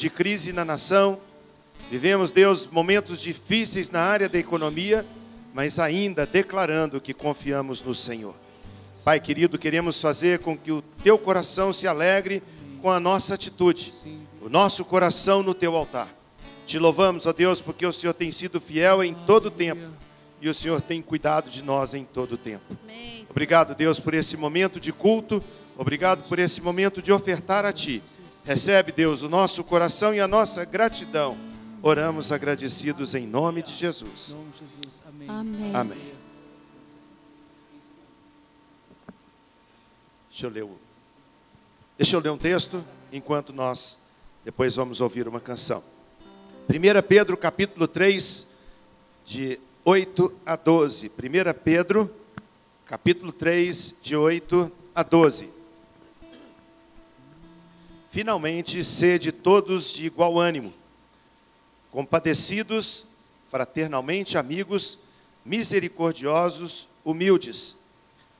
de crise na nação, vivemos, Deus, momentos difíceis na área da economia, mas ainda declarando que confiamos no Senhor. Pai querido, queremos fazer com que o teu coração se alegre com a nossa atitude, o nosso coração no teu altar. Te louvamos, ó Deus, porque o Senhor tem sido fiel em todo o tempo e o Senhor tem cuidado de nós em todo o tempo. Obrigado, Deus, por esse momento de culto, obrigado por esse momento de ofertar a Ti. Recebe, Deus, o nosso coração e a nossa gratidão. Oramos agradecidos em nome de Jesus. Amém. Amém. Deixa eu ler, o... Deixa eu ler um texto enquanto nós depois vamos ouvir uma canção. 1 Pedro capítulo 3, de 8 a 12. 1 Pedro capítulo 3, de 8 a 12. Finalmente, sede todos de igual ânimo, compadecidos, fraternalmente amigos, misericordiosos, humildes,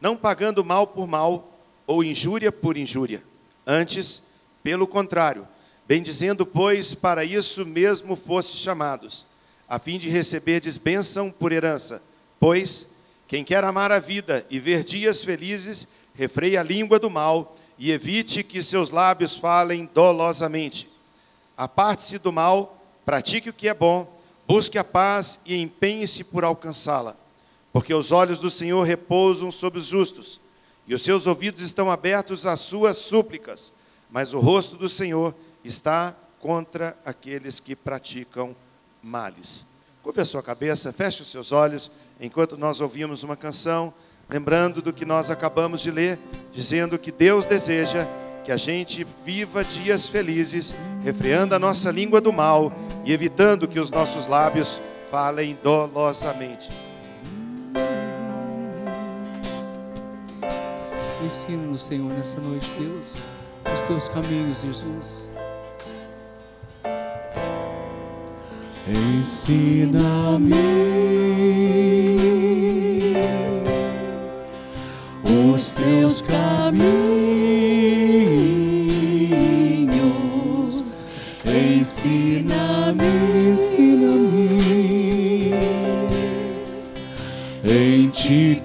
não pagando mal por mal ou injúria por injúria. Antes, pelo contrário, bendizendo, pois, para isso mesmo fostes chamados, a fim de receberdes bênção por herança. Pois, quem quer amar a vida e ver dias felizes, refreie a língua do mal e evite que seus lábios falem dolosamente. Aparte-se do mal, pratique o que é bom, busque a paz e empenhe-se por alcançá-la. Porque os olhos do Senhor repousam sobre os justos, e os seus ouvidos estão abertos às suas súplicas, mas o rosto do Senhor está contra aqueles que praticam males. Curve a sua cabeça, feche os seus olhos, enquanto nós ouvimos uma canção, lembrando do que nós acabamos de ler, dizendo que Deus deseja que a gente viva dias felizes, refreando a nossa língua do mal e evitando que os nossos lábios falem dolosamente. Ensina-nos, Senhor, nessa noite, Deus, os teus caminhos, Jesus. Ensina-me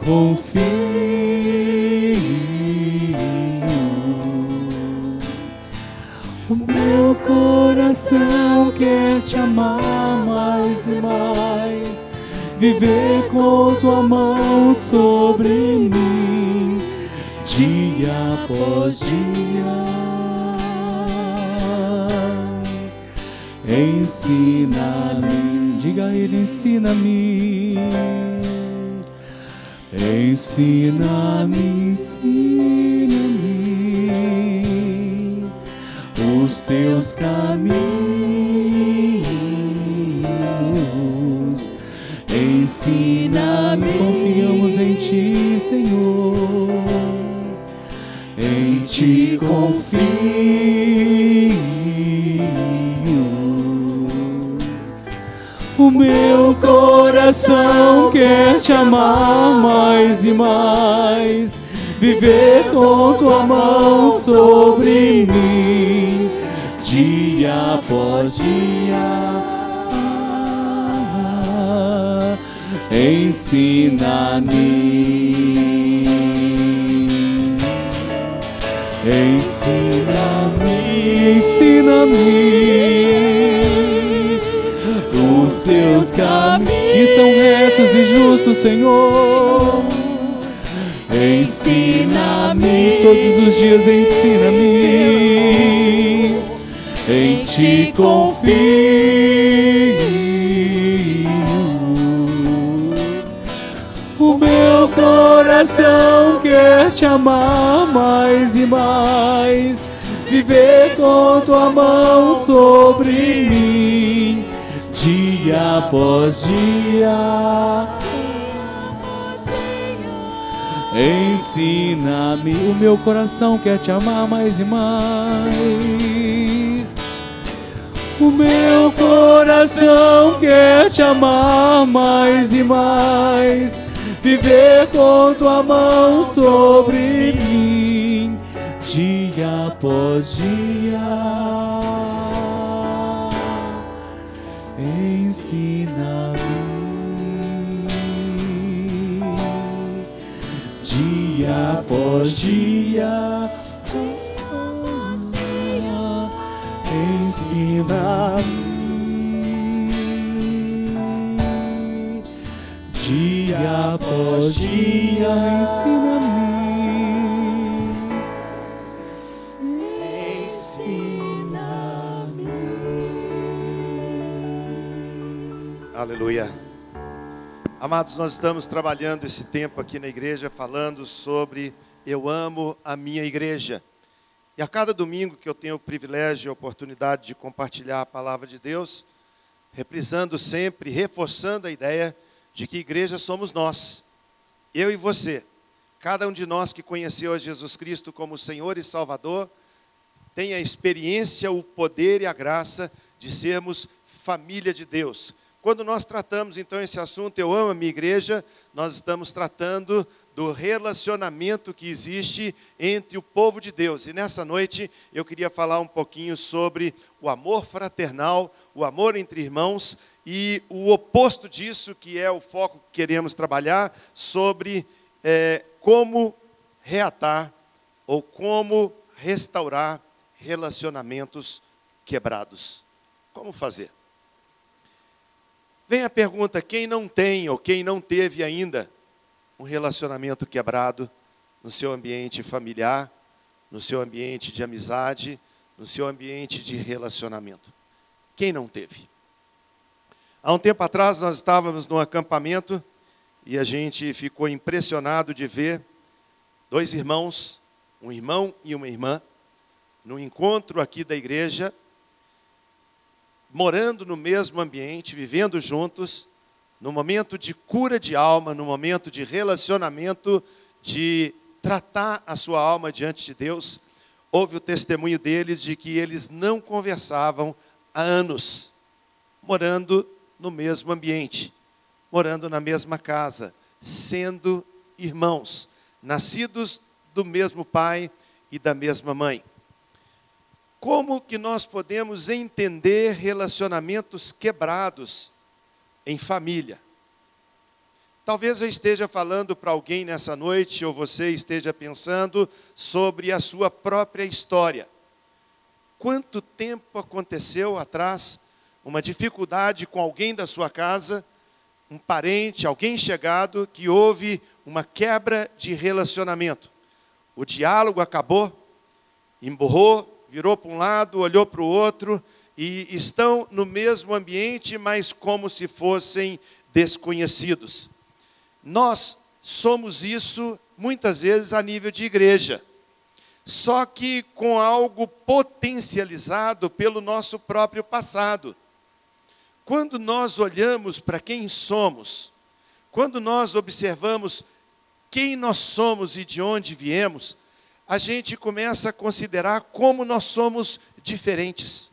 confio. O meu coração quer te amar mais e mais, viver com tua mão sobre mim, dia após dia. Ensina-me, Diga Ele, ensina-me. Ensina-me, ensina-me os teus caminhos. Ensina-me, Confiamos em Ti, Senhor. em ti confio. O meu coração quer te amar mais e mais, viver com tua mão sobre mim, dia após dia. Ensina-me. Ensina-me, ensina-me os teus caminhos são retos e justos, Senhor. Ensina-me Todos os dias ensina-me. em ti confio. O meu coração quer te amar mais e mais, viver com tua mão sobre mim, dia após dia. Ensina-me, O meu coração quer te amar mais e mais. o meu coração quer te amar mais e mais, viver com tua mão sobre mim, dia após dia. Ensina-me dia após dia. Ensina-me dia após dia. Ensina-me. Aleluia. Amados, nós estamos trabalhando esse tempo aqui na igreja falando sobre eu amo a minha igreja. E a cada domingo que eu tenho o privilégio e a oportunidade de compartilhar a palavra de Deus, reprisando sempre, reforçando a ideia de que igreja somos nós, eu e você. Cada um de nós que conheceu a Jesus Cristo como Senhor e Salvador, tem a experiência, o poder e a graça de sermos família de Deus quando nós tratamos então esse assunto, eu amo a minha igreja, nós estamos tratando do relacionamento que existe entre o povo de Deus. E nessa noite eu queria falar um pouquinho sobre o amor fraternal, o amor entre irmãos e o oposto disso, que é o foco que queremos trabalhar, sobre é, como reatar ou como restaurar relacionamentos quebrados. Como fazer? Vem a pergunta: quem não tem ou quem não teve ainda um relacionamento quebrado no seu ambiente familiar, no seu ambiente de amizade, no seu ambiente de relacionamento? Quem não teve? Há um tempo atrás nós estávamos num acampamento e a gente ficou impressionado de ver dois irmãos, um irmão e uma irmã, no encontro aqui da igreja, morando no mesmo ambiente, vivendo juntos, no momento de cura de alma, no momento de relacionamento, de tratar a sua alma diante de Deus, houve o testemunho deles de que eles não conversavam há anos, morando no mesmo ambiente, morando na mesma casa, sendo irmãos, nascidos do mesmo pai e da mesma mãe. Como que nós podemos entender relacionamentos quebrados em família? Talvez eu esteja falando para alguém nessa noite, ou você esteja pensando sobre a sua própria história. Quanto tempo aconteceu atrás uma dificuldade com alguém da sua casa, um parente, alguém chegado, que houve uma quebra de relacionamento? O diálogo acabou, emburrou, virou para um lado, olhou para o outro e estão no mesmo ambiente, mas como se fossem desconhecidos. Nós somos isso muitas vezes a nível de igreja, só que com algo potencializado pelo nosso próprio passado. Quando nós olhamos para quem somos, quando nós observamos quem nós somos e de onde viemos, a gente começa a considerar como nós somos diferentes.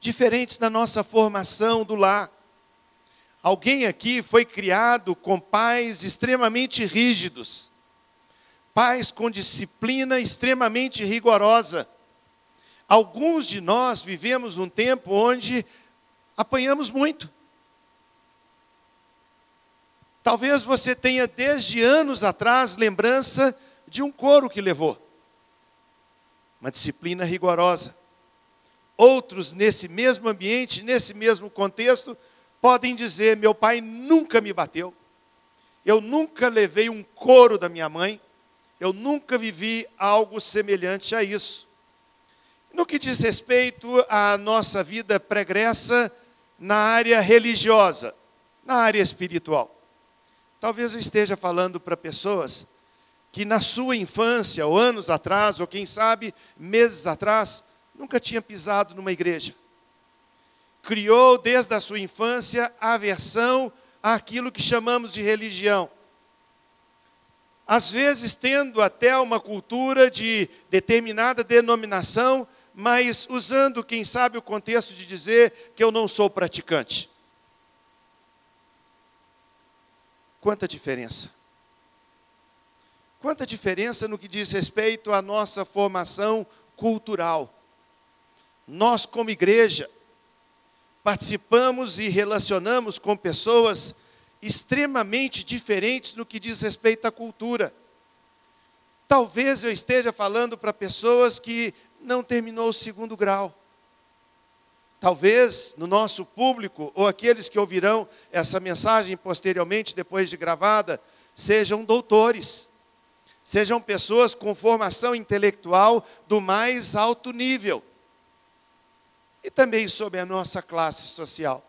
Diferentes na nossa formação do lar. Alguém aqui foi criado com pais extremamente rígidos, pais com disciplina extremamente rigorosa. Alguns de nós vivemos um tempo onde apanhamos muito. Talvez você tenha desde anos atrás lembrança de um coro que levou. Uma disciplina rigorosa. Outros, nesse mesmo ambiente, nesse mesmo contexto, podem dizer: meu pai nunca me bateu, eu nunca levei um coro da minha mãe, eu nunca vivi algo semelhante a isso. No que diz respeito à nossa vida pregressa na área religiosa, na área espiritual. Talvez eu esteja falando para pessoas que na sua infância, ou anos atrás, ou quem sabe meses atrás, nunca tinha pisado numa igreja. Criou desde a sua infância aversão àquilo que chamamos de religião. Às vezes tendo até uma cultura de determinada denominação, mas usando, quem sabe, o contexto de dizer que eu não sou praticante. Quanta diferença! Quanta diferença no que diz respeito à nossa formação cultural. Nós, como igreja, participamos e relacionamos com pessoas extremamente diferentes no que diz respeito à cultura. Talvez eu esteja falando para pessoas que não terminou o segundo grau. Talvez no nosso público, ou aqueles que ouvirão essa mensagem posteriormente, depois de gravada, sejam doutores, sejam pessoas com formação intelectual do mais alto nível, e também sobre a nossa classe social.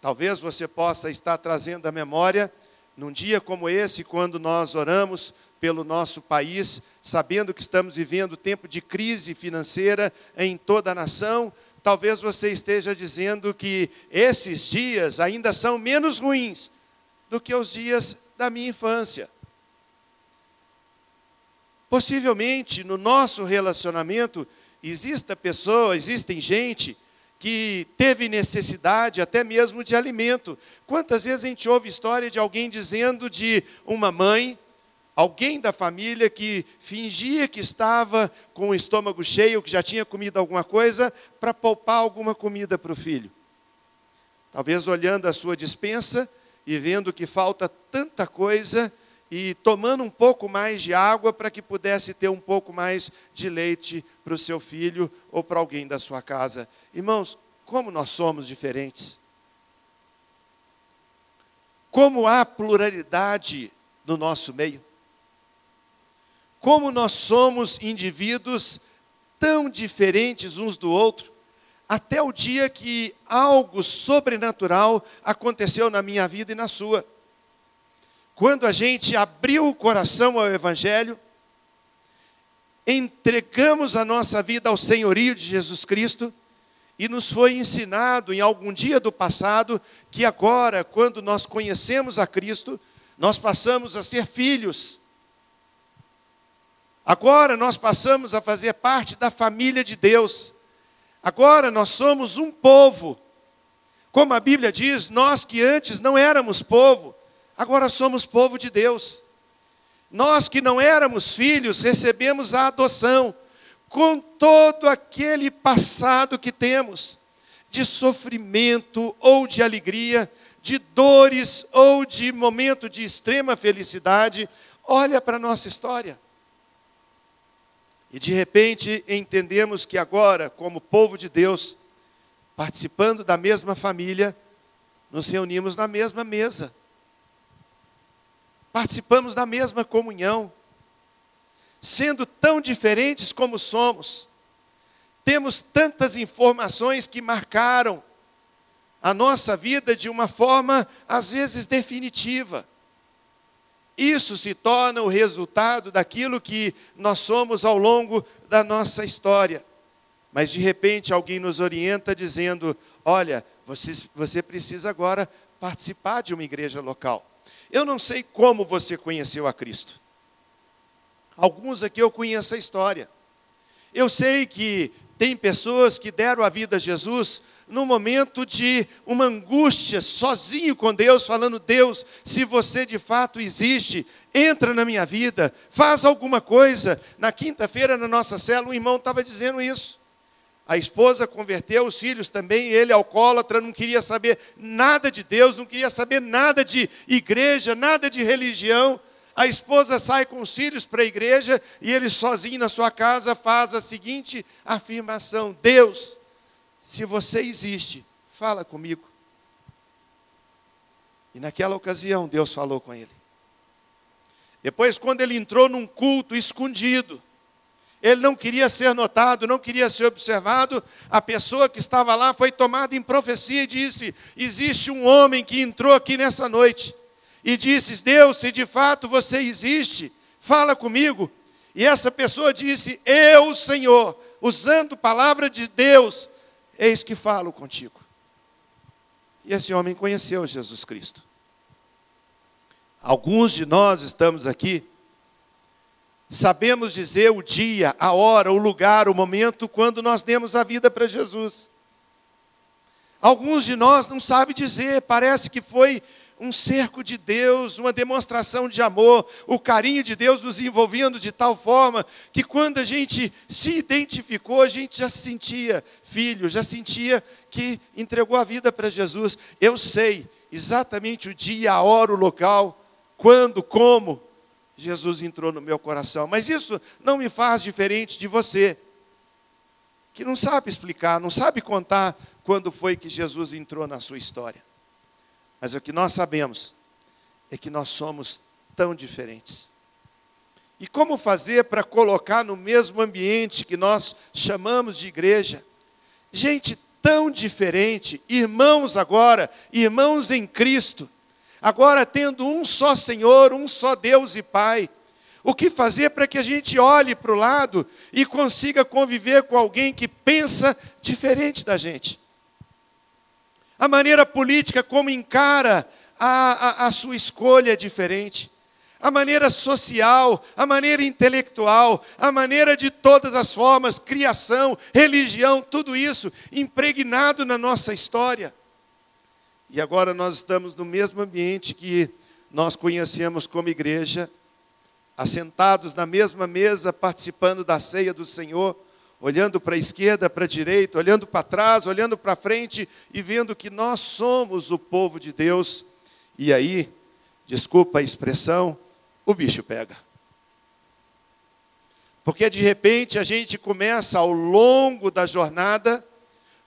Talvez você possa estar trazendo à memória, num dia como esse, quando nós oramos pelo nosso país, sabendo que estamos vivendo tempo de crise financeira em toda a nação, talvez você esteja dizendo que esses dias ainda são menos ruins do que os dias da minha infância. Possivelmente no nosso relacionamento exista pessoa, existem gente que teve necessidade até mesmo de alimento. Quantas vezes a gente ouve história de alguém dizendo de uma mãe Alguém da família que fingia que estava com o estômago cheio, que já tinha comido alguma coisa, para poupar alguma comida para o filho. Talvez olhando a sua dispensa e vendo que falta tanta coisa e tomando um pouco mais de água para que pudesse ter um pouco mais de leite para o seu filho ou para alguém da sua casa. Irmãos, como nós somos diferentes. Como há pluralidade no nosso meio como nós somos indivíduos tão diferentes uns do outro, até o dia que algo sobrenatural aconteceu na minha vida e na sua. Quando a gente abriu o coração ao Evangelho, entregamos a nossa vida ao senhorio de Jesus Cristo, e nos foi ensinado em algum dia do passado que agora, quando nós conhecemos a Cristo, nós passamos a ser filhos Agora nós passamos a fazer parte da família de Deus. Agora nós somos um povo. Como a Bíblia diz, nós que antes não éramos povo, agora somos povo de Deus. Nós que não éramos filhos, recebemos a adoção, com todo aquele passado que temos, de sofrimento ou de alegria, de dores ou de momento de extrema felicidade. Olha para a nossa história. E de repente entendemos que agora, como povo de Deus, participando da mesma família, nos reunimos na mesma mesa. Participamos da mesma comunhão. Sendo tão diferentes como somos, temos tantas informações que marcaram a nossa vida de uma forma, às vezes, definitiva. Isso se torna o resultado daquilo que nós somos ao longo da nossa história. Mas de repente alguém nos orienta dizendo: olha, você, você precisa agora participar de uma igreja local. Eu não sei como você conheceu a Cristo. Alguns aqui eu conheço a história. Eu sei que tem pessoas que deram a vida a Jesus no momento de uma angústia, sozinho com Deus, falando: Deus, se você de fato existe, entra na minha vida, faz alguma coisa. Na quinta-feira, na nossa cela, um irmão estava dizendo isso. A esposa converteu, os filhos também, ele alcoólatra, não queria saber nada de Deus, não queria saber nada de igreja, nada de religião. A esposa sai com os filhos para a igreja e ele sozinho na sua casa faz a seguinte afirmação: Deus, se você existe, fala comigo. E naquela ocasião, Deus falou com ele. Depois, quando ele entrou num culto escondido, ele não queria ser notado, não queria ser observado. A pessoa que estava lá foi tomada em profecia e disse: Existe um homem que entrou aqui nessa noite e disse: Deus, se de fato você existe, fala comigo. E essa pessoa disse: Eu, Senhor, usando palavra de Deus, Eis que falo contigo. E esse homem conheceu Jesus Cristo. Alguns de nós estamos aqui, sabemos dizer o dia, a hora, o lugar, o momento quando nós demos a vida para Jesus. Alguns de nós não sabem dizer, parece que foi um cerco de Deus, uma demonstração de amor, o carinho de Deus nos envolvendo de tal forma que quando a gente se identificou, a gente já se sentia filho, já sentia que entregou a vida para Jesus. Eu sei exatamente o dia, a hora, o local, quando, como Jesus entrou no meu coração. Mas isso não me faz diferente de você, que não sabe explicar, não sabe contar quando foi que Jesus entrou na sua história. Mas o que nós sabemos é que nós somos tão diferentes. E como fazer para colocar no mesmo ambiente que nós chamamos de igreja, gente tão diferente, irmãos agora, irmãos em Cristo, agora tendo um só Senhor, um só Deus e Pai. O que fazer para que a gente olhe para o lado e consiga conviver com alguém que pensa diferente da gente? A maneira política como encara a, a, a sua escolha é diferente. A maneira social, a maneira intelectual, a maneira de todas as formas, criação, religião, tudo isso impregnado na nossa história. E agora nós estamos no mesmo ambiente que nós conhecemos como igreja, assentados na mesma mesa, participando da ceia do Senhor, olhando para a esquerda, para a direita, olhando para trás, olhando para frente e vendo que nós somos o povo de Deus. E aí, desculpa a expressão, o bicho pega. Porque de repente a gente começa ao longo da jornada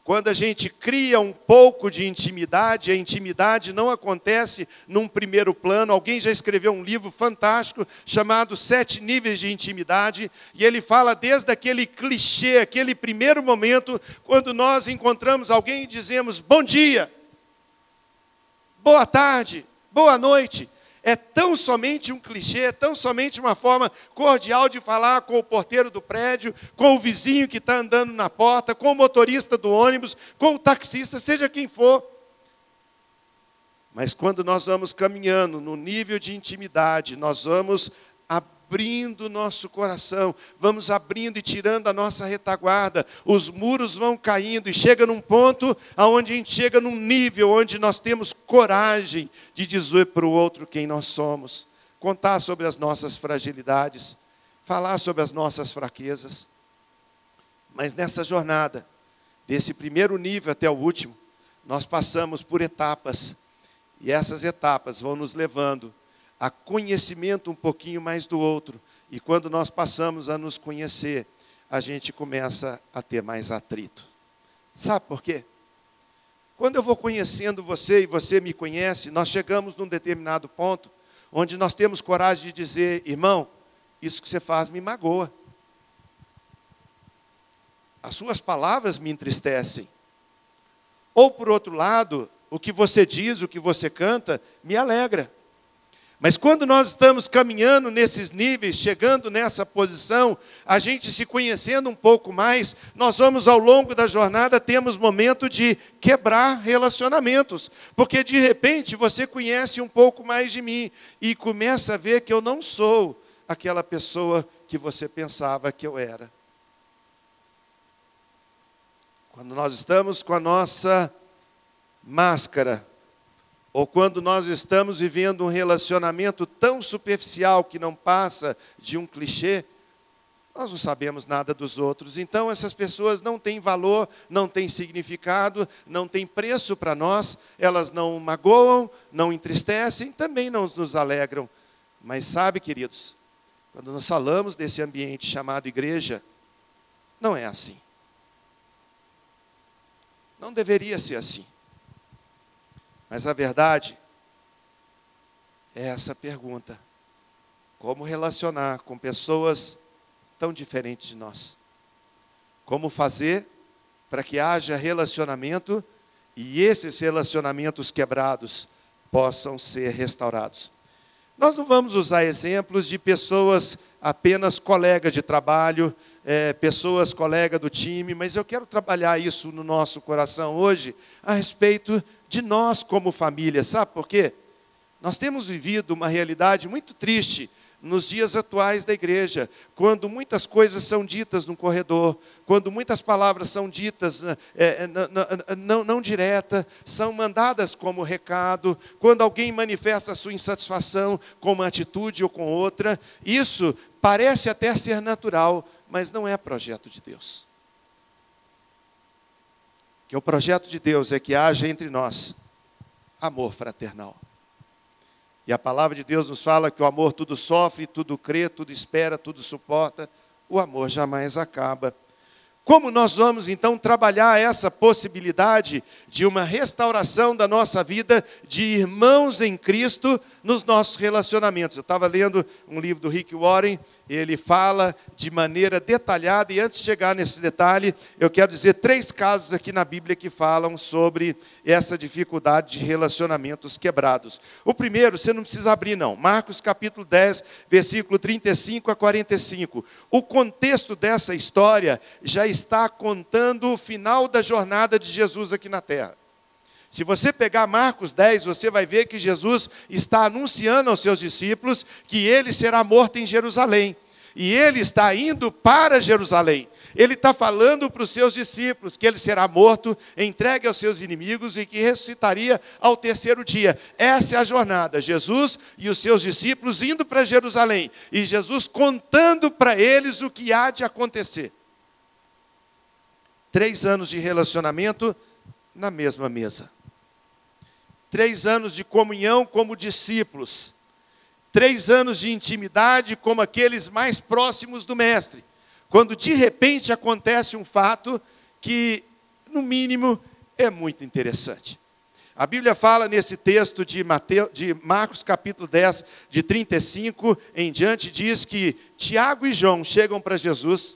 quando a gente cria um pouco de intimidade, a intimidade não acontece num primeiro plano. Alguém já escreveu um livro fantástico chamado Sete Níveis de Intimidade, e ele fala desde aquele clichê, aquele primeiro momento, quando nós encontramos alguém e dizemos bom dia, boa tarde, boa noite é tão somente um clichê, é tão somente uma forma cordial de falar com o porteiro do prédio, com o vizinho que está andando na porta, com o motorista do ônibus, com o taxista, seja quem for. Mas quando nós vamos caminhando no nível de intimidade, nós vamos abrindo nosso coração, vamos abrindo e tirando a nossa retaguarda, os muros vão caindo e chega num ponto aonde a gente chega num nível onde nós temos coragem de dizer para o outro quem nós somos, contar sobre as nossas fragilidades, falar sobre as nossas fraquezas. Mas nessa jornada, desse primeiro nível até o último, nós passamos por etapas, e essas etapas vão nos levando a conhecimento um pouquinho mais do outro. E quando nós passamos a nos conhecer, a gente começa a ter mais atrito. Sabe por quê? Quando eu vou conhecendo você e você me conhece, nós chegamos num determinado ponto onde nós temos coragem de dizer, irmão, isso que você faz me magoa. As suas palavras me entristecem. Ou por outro lado, o que você diz, o que você canta, me alegra. Mas quando nós estamos caminhando nesses níveis, chegando nessa posição, a gente se conhecendo um pouco mais, nós vamos ao longo da jornada temos momento de quebrar relacionamentos, porque de repente você conhece um pouco mais de mim e começa a ver que eu não sou aquela pessoa que você pensava que eu era. Quando nós estamos com a nossa máscara ou quando nós estamos vivendo um relacionamento tão superficial que não passa de um clichê, nós não sabemos nada dos outros. Então, essas pessoas não têm valor, não têm significado, não têm preço para nós, elas não magoam, não entristecem, também não nos alegram. Mas sabe, queridos, quando nós falamos desse ambiente chamado igreja, não é assim. Não deveria ser assim. Mas a verdade é essa pergunta: como relacionar com pessoas tão diferentes de nós? Como fazer para que haja relacionamento e esses relacionamentos quebrados possam ser restaurados? Nós não vamos usar exemplos de pessoas apenas colegas de trabalho, é, pessoas colegas do time, mas eu quero trabalhar isso no nosso coração hoje a respeito de nós como família. Sabe por quê? Nós temos vivido uma realidade muito triste nos dias atuais da igreja, quando muitas coisas são ditas no corredor, quando muitas palavras são ditas é, não, não, não direta, são mandadas como recado, quando alguém manifesta a sua insatisfação com uma atitude ou com outra, isso parece até ser natural, mas não é projeto de Deus. Que o projeto de Deus é que haja entre nós amor fraternal. E a palavra de Deus nos fala que o amor tudo sofre, tudo crê, tudo espera, tudo suporta. O amor jamais acaba. Como nós vamos então trabalhar essa possibilidade de uma restauração da nossa vida de irmãos em Cristo nos nossos relacionamentos? Eu estava lendo um livro do Rick Warren ele fala de maneira detalhada, e antes de chegar nesse detalhe, eu quero dizer três casos aqui na Bíblia que falam sobre essa dificuldade de relacionamentos quebrados. O primeiro, você não precisa abrir, não. Marcos capítulo 10, versículo 35 a 45. O contexto dessa história já está contando o final da jornada de Jesus aqui na terra. Se você pegar Marcos 10, você vai ver que Jesus está anunciando aos seus discípulos que ele será morto em Jerusalém. E ele está indo para Jerusalém. Ele está falando para os seus discípulos que ele será morto, entregue aos seus inimigos e que ressuscitaria ao terceiro dia. Essa é a jornada. Jesus e os seus discípulos indo para Jerusalém. E Jesus contando para eles o que há de acontecer. Três anos de relacionamento na mesma mesa. Três anos de comunhão como discípulos, três anos de intimidade como aqueles mais próximos do Mestre, quando de repente acontece um fato que, no mínimo, é muito interessante. A Bíblia fala nesse texto de, Mateus, de Marcos capítulo 10, de 35 em diante, diz que Tiago e João chegam para Jesus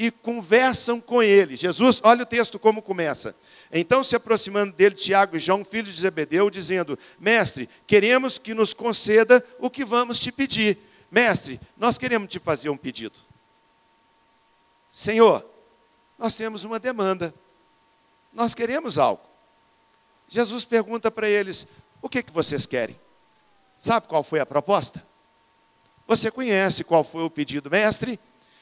e conversam com ele. Jesus, olha o texto como começa. Então, se aproximando dele, Tiago e João, filhos de Zebedeu, dizendo: Mestre, queremos que nos conceda o que vamos te pedir. Mestre, nós queremos te fazer um pedido. Senhor, nós temos uma demanda. Nós queremos algo. Jesus pergunta para eles: O que, que vocês querem? Sabe qual foi a proposta? Você conhece qual foi o pedido, mestre?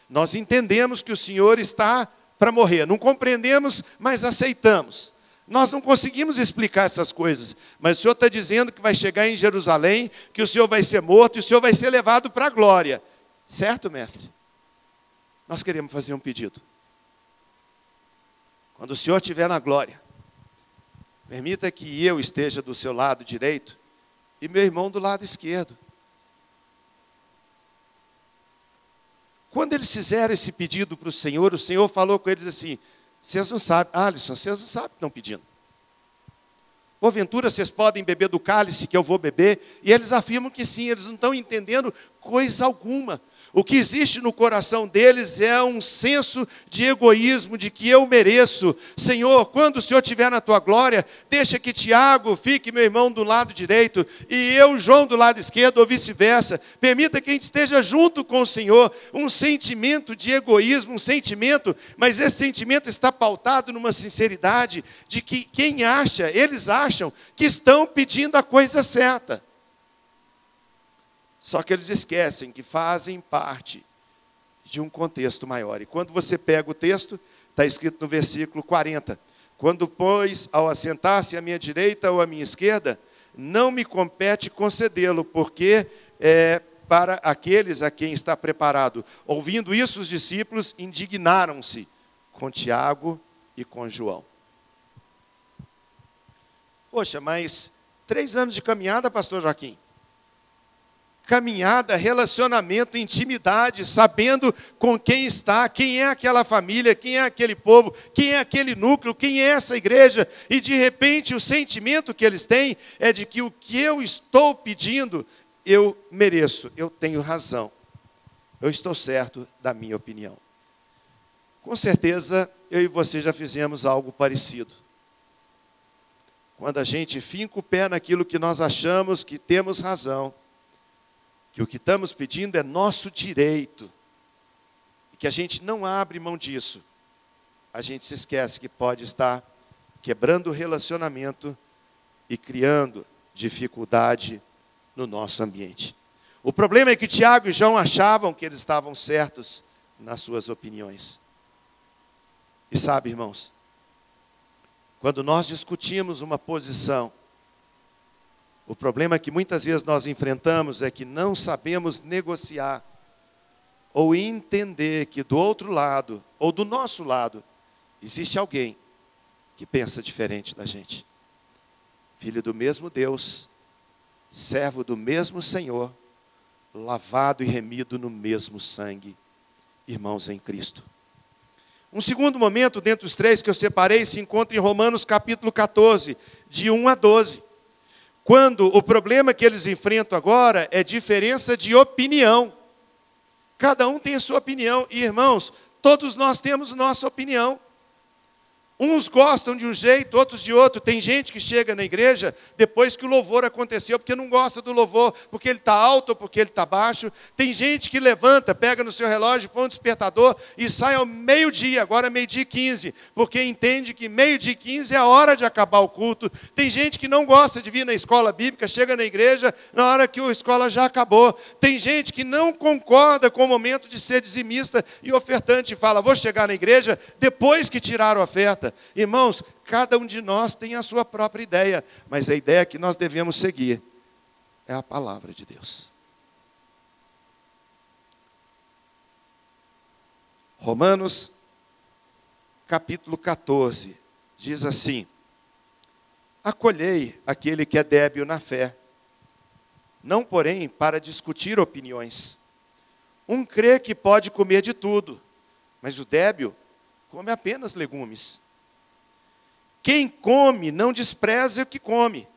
Nós entendemos que o Senhor está para morrer. Não compreendemos, mas aceitamos. Nós não conseguimos explicar essas coisas, mas o Senhor está dizendo que vai chegar em Jerusalém, que o Senhor vai ser morto e o Senhor vai ser levado para a glória. Certo, mestre? Nós queremos fazer um pedido. Quando o Senhor estiver na glória, permita que eu esteja do seu lado direito e meu irmão do lado esquerdo. Quando eles fizeram esse pedido para o Senhor, o Senhor falou com eles assim: vocês não sabem, Alisson, vocês não sabem que estão pedindo. Porventura vocês podem beber do cálice que eu vou beber? E eles afirmam que sim, eles não estão entendendo coisa alguma. O que existe no coração deles é um senso de egoísmo, de que eu mereço. Senhor, quando o Senhor estiver na tua glória, deixa que Tiago fique meu irmão do lado direito e eu, João, do lado esquerdo, ou vice-versa. Permita que a gente esteja junto com o Senhor. Um sentimento de egoísmo, um sentimento, mas esse sentimento está pautado numa sinceridade de que quem acha, eles acham que estão pedindo a coisa certa. Só que eles esquecem que fazem parte de um contexto maior. E quando você pega o texto, está escrito no versículo 40: Quando, pois, ao assentar-se à minha direita ou à minha esquerda, não me compete concedê-lo, porque é para aqueles a quem está preparado. Ouvindo isso, os discípulos indignaram-se com Tiago e com João. Poxa, mas três anos de caminhada, pastor Joaquim caminhada, relacionamento, intimidade, sabendo com quem está, quem é aquela família, quem é aquele povo, quem é aquele núcleo, quem é essa igreja, e de repente o sentimento que eles têm é de que o que eu estou pedindo, eu mereço, eu tenho razão, eu estou certo da minha opinião. Com certeza, eu e você já fizemos algo parecido. Quando a gente finca o pé naquilo que nós achamos que temos razão, que o que estamos pedindo é nosso direito, e que a gente não abre mão disso, a gente se esquece que pode estar quebrando o relacionamento e criando dificuldade no nosso ambiente. O problema é que Tiago e João achavam que eles estavam certos nas suas opiniões. E sabe, irmãos, quando nós discutimos uma posição, o problema que muitas vezes nós enfrentamos é que não sabemos negociar ou entender que do outro lado, ou do nosso lado, existe alguém que pensa diferente da gente. Filho do mesmo Deus, servo do mesmo Senhor, lavado e remido no mesmo sangue, irmãos em Cristo. Um segundo momento, dentre os três que eu separei, se encontra em Romanos capítulo 14, de 1 a 12. Quando o problema que eles enfrentam agora é diferença de opinião. Cada um tem a sua opinião, e irmãos, todos nós temos nossa opinião. Uns gostam de um jeito, outros de outro. Tem gente que chega na igreja depois que o louvor aconteceu, porque não gosta do louvor, porque ele está alto ou porque ele está baixo. Tem gente que levanta, pega no seu relógio, põe um despertador e sai ao meio-dia, agora meio-dia e 15, porque entende que meio-dia e 15 é a hora de acabar o culto. Tem gente que não gosta de vir na escola bíblica, chega na igreja na hora que a escola já acabou. Tem gente que não concorda com o momento de ser dizimista e ofertante e fala: vou chegar na igreja depois que tiraram a oferta. Irmãos, cada um de nós tem a sua própria ideia, mas a ideia que nós devemos seguir é a palavra de Deus. Romanos, capítulo 14, diz assim: Acolhei aquele que é débil na fé, não, porém, para discutir opiniões. Um crê que pode comer de tudo, mas o débil come apenas legumes. Quem come, não despreze o que come.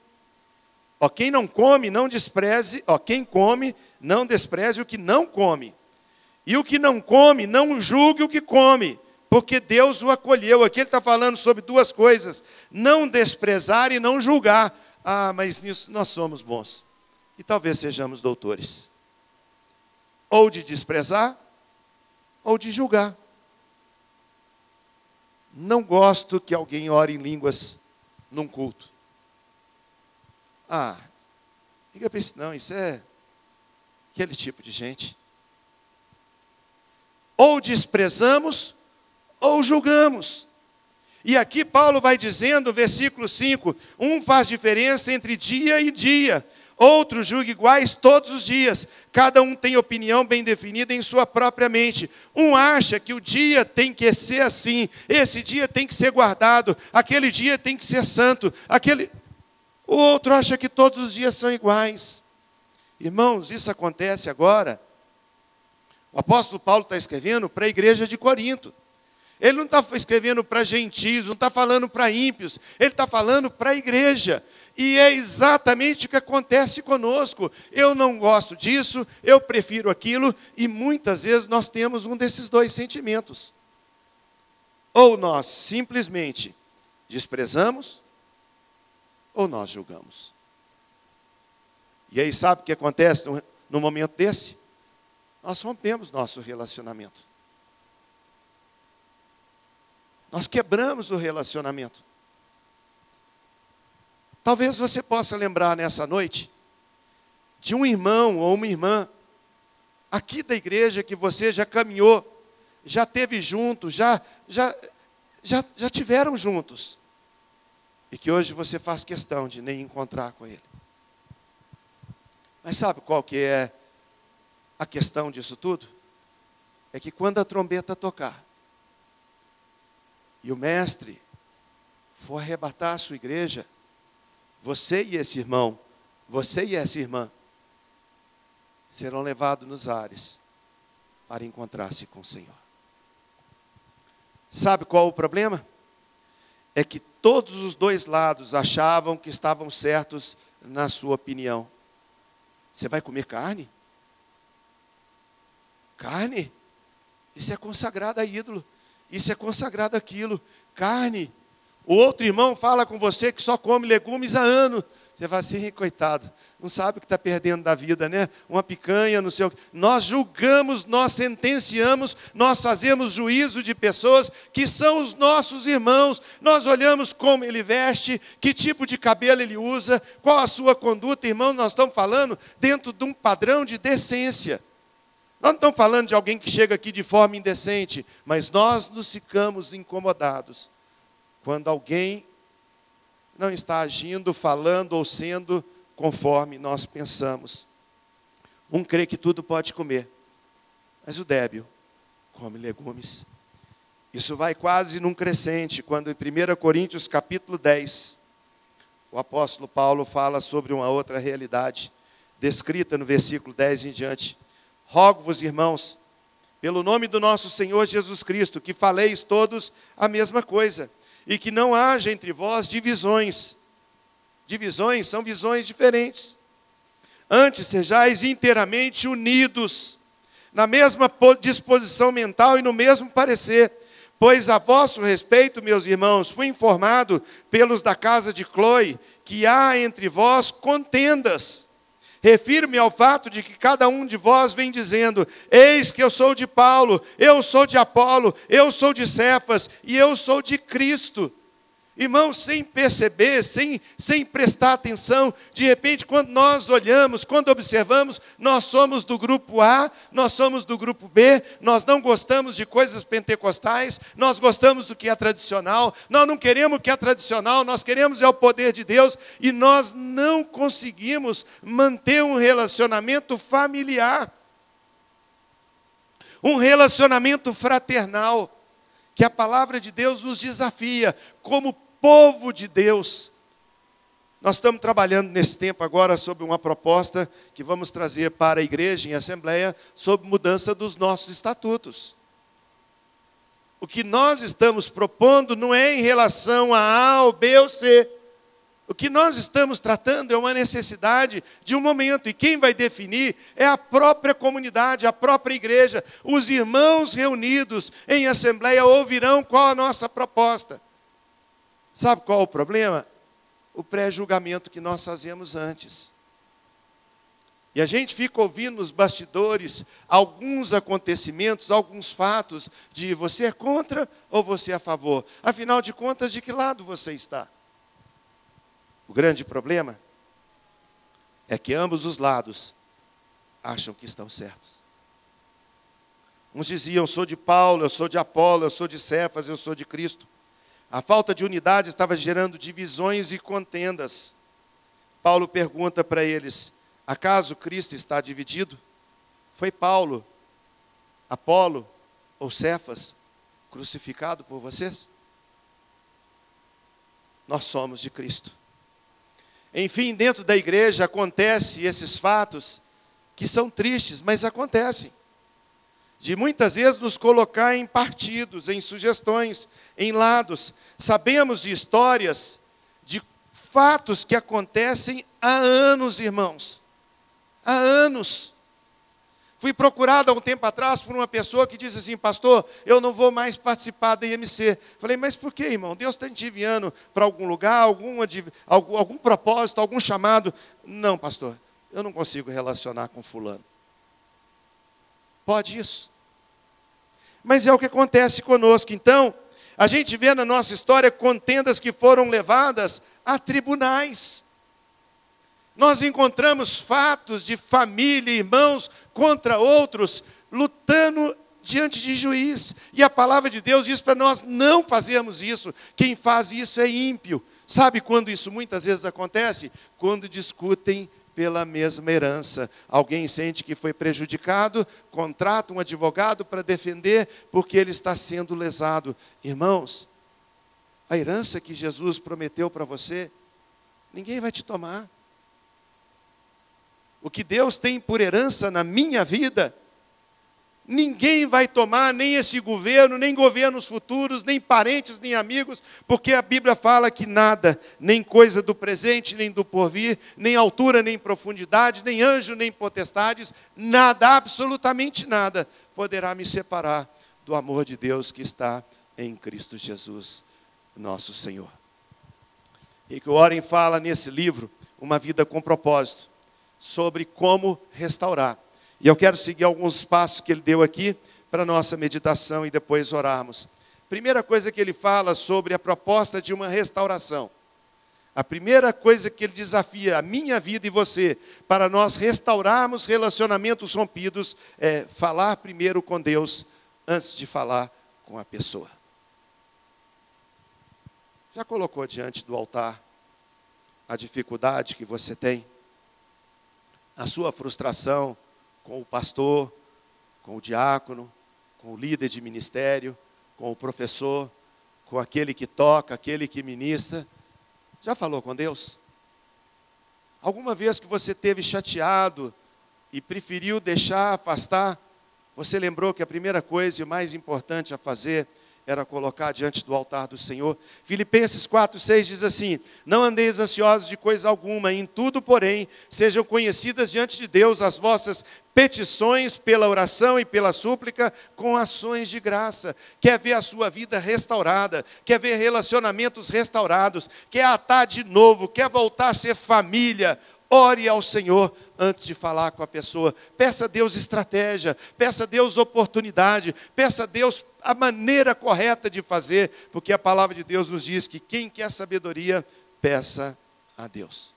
Ó, quem não come, não despreze, ó, quem come, não despreze o que não come. E o que não come, não julgue o que come, porque Deus o acolheu. Aqui ele está falando sobre duas coisas: não desprezar e não julgar. Ah, mas nisso nós somos bons. E talvez sejamos doutores. Ou de desprezar, ou de julgar. Não gosto que alguém ore em línguas num culto. Ah, para isso, não, isso é aquele tipo de gente. Ou desprezamos, ou julgamos. E aqui Paulo vai dizendo, versículo 5: um faz diferença entre dia e dia, outro julga iguais todos os dias. Cada um tem opinião bem definida em sua própria mente. Um acha que o dia tem que ser assim, esse dia tem que ser guardado, aquele dia tem que ser santo, aquele. O outro acha que todos os dias são iguais. Irmãos, isso acontece agora. O apóstolo Paulo está escrevendo para a igreja de Corinto. Ele não está escrevendo para gentios, não está falando para ímpios, ele está falando para a igreja. E é exatamente o que acontece conosco. Eu não gosto disso, eu prefiro aquilo, e muitas vezes nós temos um desses dois sentimentos. Ou nós simplesmente desprezamos, ou nós julgamos. E aí, sabe o que acontece no, momento desse? Nós rompemos nosso relacionamento. Nós quebramos o relacionamento. Talvez você possa lembrar nessa noite de um irmão ou uma irmã aqui da igreja que você já caminhou, já teve junto, já já já, já tiveram juntos. E que hoje você faz questão de nem encontrar com ele. Mas sabe qual que é a questão disso tudo? É que quando a trombeta tocar, e o mestre for arrebatar a sua igreja, você e esse irmão, você e essa irmã, serão levados nos ares para encontrar-se com o Senhor. Sabe qual o problema? É que todos os dois lados achavam que estavam certos na sua opinião. Você vai comer carne? Carne? Isso é consagrado a ídolo isso é consagrado aquilo. Carne. O outro irmão fala com você que só come legumes há ano. Você vai assim, coitado, não sabe o que está perdendo da vida, né? Uma picanha, não sei o que. Nós julgamos, nós sentenciamos, nós fazemos juízo de pessoas que são os nossos irmãos. Nós olhamos como ele veste, que tipo de cabelo ele usa, qual a sua conduta, irmão. Nós estamos falando dentro de um padrão de decência. Nós não estamos falando de alguém que chega aqui de forma indecente, mas nós nos ficamos incomodados quando alguém não está agindo, falando ou sendo conforme nós pensamos. Um crê que tudo pode comer, mas o débil come legumes. Isso vai quase num crescente, quando em 1 Coríntios capítulo 10, o apóstolo Paulo fala sobre uma outra realidade, descrita no versículo 10 em diante. Rogo-vos, irmãos, pelo nome do nosso Senhor Jesus Cristo, que faleis todos a mesma coisa e que não haja entre vós divisões. Divisões são visões diferentes. Antes sejais inteiramente unidos, na mesma disposição mental e no mesmo parecer. Pois a vosso respeito, meus irmãos, fui informado pelos da casa de Chloe que há entre vós contendas. Refiro-me ao fato de que cada um de vós vem dizendo: Eis que eu sou de Paulo, eu sou de Apolo, eu sou de Cefas e eu sou de Cristo. Irmãos, sem perceber, sem, sem prestar atenção, de repente, quando nós olhamos, quando observamos, nós somos do grupo A, nós somos do grupo B, nós não gostamos de coisas pentecostais, nós gostamos do que é tradicional, nós não queremos o que é tradicional, nós queremos é o poder de Deus, e nós não conseguimos manter um relacionamento familiar, um relacionamento fraternal que a palavra de Deus nos desafia, como povo de Deus. Nós estamos trabalhando nesse tempo agora sobre uma proposta que vamos trazer para a igreja em assembleia sobre mudança dos nossos estatutos. O que nós estamos propondo não é em relação a A ou B ou C. O que nós estamos tratando é uma necessidade de um momento, e quem vai definir é a própria comunidade, a própria igreja. Os irmãos reunidos em assembleia ouvirão qual a nossa proposta. Sabe qual o problema? O pré-julgamento que nós fazemos antes. E a gente fica ouvindo nos bastidores alguns acontecimentos, alguns fatos de você é contra ou você é a favor. Afinal de contas, de que lado você está? O grande problema é que ambos os lados acham que estão certos. Uns diziam: sou de Paulo, eu sou de Apolo, eu sou de Cefas, eu sou de Cristo. A falta de unidade estava gerando divisões e contendas. Paulo pergunta para eles: acaso Cristo está dividido? Foi Paulo, Apolo ou Cefas crucificado por vocês? Nós somos de Cristo. Enfim, dentro da igreja acontece esses fatos que são tristes, mas acontecem de muitas vezes nos colocar em partidos, em sugestões, em lados. Sabemos de histórias, de fatos que acontecem há anos, irmãos. Há anos. Fui procurado há um tempo atrás por uma pessoa que disse assim, pastor, eu não vou mais participar da IMC. Falei, mas por que, irmão? Deus está te enviando para algum lugar, algum, algum, algum propósito, algum chamado? Não, pastor, eu não consigo relacionar com fulano. Pode isso mas é o que acontece conosco. Então, a gente vê na nossa história contendas que foram levadas a tribunais. Nós encontramos fatos de família, irmãos contra outros, lutando diante de juiz. E a palavra de Deus diz para nós não fazermos isso. Quem faz isso é ímpio. Sabe quando isso muitas vezes acontece? Quando discutem pela mesma herança. Alguém sente que foi prejudicado, contrata um advogado para defender porque ele está sendo lesado. Irmãos, a herança que Jesus prometeu para você, ninguém vai te tomar. O que Deus tem por herança na minha vida, Ninguém vai tomar nem esse governo, nem governos futuros, nem parentes, nem amigos, porque a Bíblia fala que nada, nem coisa do presente, nem do porvir, nem altura, nem profundidade, nem anjo, nem potestades, nada, absolutamente nada, poderá me separar do amor de Deus que está em Cristo Jesus, nosso Senhor. E que o Oren fala nesse livro, uma vida com propósito, sobre como restaurar. E eu quero seguir alguns passos que ele deu aqui para nossa meditação e depois orarmos. Primeira coisa que ele fala sobre a proposta de uma restauração. A primeira coisa que ele desafia a minha vida e você para nós restaurarmos relacionamentos rompidos é falar primeiro com Deus antes de falar com a pessoa. Já colocou diante do altar a dificuldade que você tem? A sua frustração com o pastor, com o diácono, com o líder de ministério, com o professor, com aquele que toca, aquele que ministra? Já falou com Deus? Alguma vez que você teve chateado e preferiu deixar afastar, você lembrou que a primeira coisa e mais importante a fazer era colocar diante do altar do Senhor. Filipenses 4, 6 diz assim: Não andeis ansiosos de coisa alguma, em tudo, porém, sejam conhecidas diante de Deus as vossas petições pela oração e pela súplica com ações de graça. Quer ver a sua vida restaurada, quer ver relacionamentos restaurados, quer atar de novo, quer voltar a ser família. Ore ao Senhor antes de falar com a pessoa. Peça a Deus estratégia, peça a Deus oportunidade, peça a Deus a maneira correta de fazer, porque a palavra de Deus nos diz que quem quer sabedoria, peça a Deus.